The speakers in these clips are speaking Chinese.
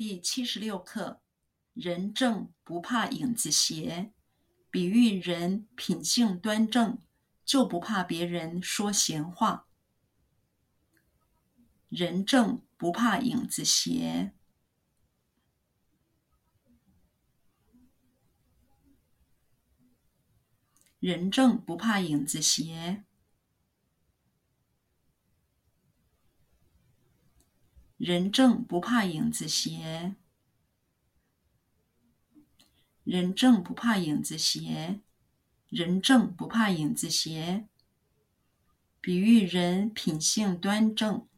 第七十六课：人正不怕影子斜，比喻人品性端正，就不怕别人说闲话。人正不怕影子斜，人正不怕影子斜。人正不怕影子斜，人正不怕影子斜，人正不怕影子斜。比喻人品性端正，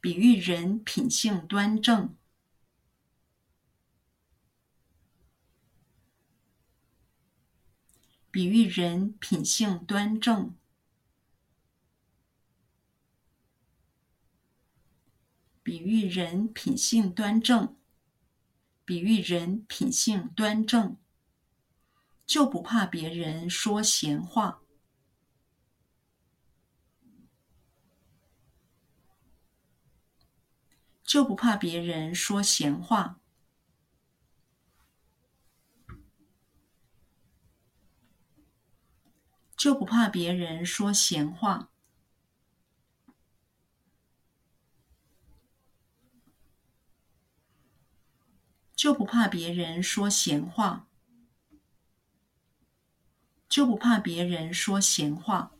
比喻人品性端正，比喻人品性端正。比喻人品性端正，比喻人品性端正，就不怕别人说闲话，就不怕别人说闲话，就不怕别人说闲话。就不怕别人说闲话，就不怕别人说闲话。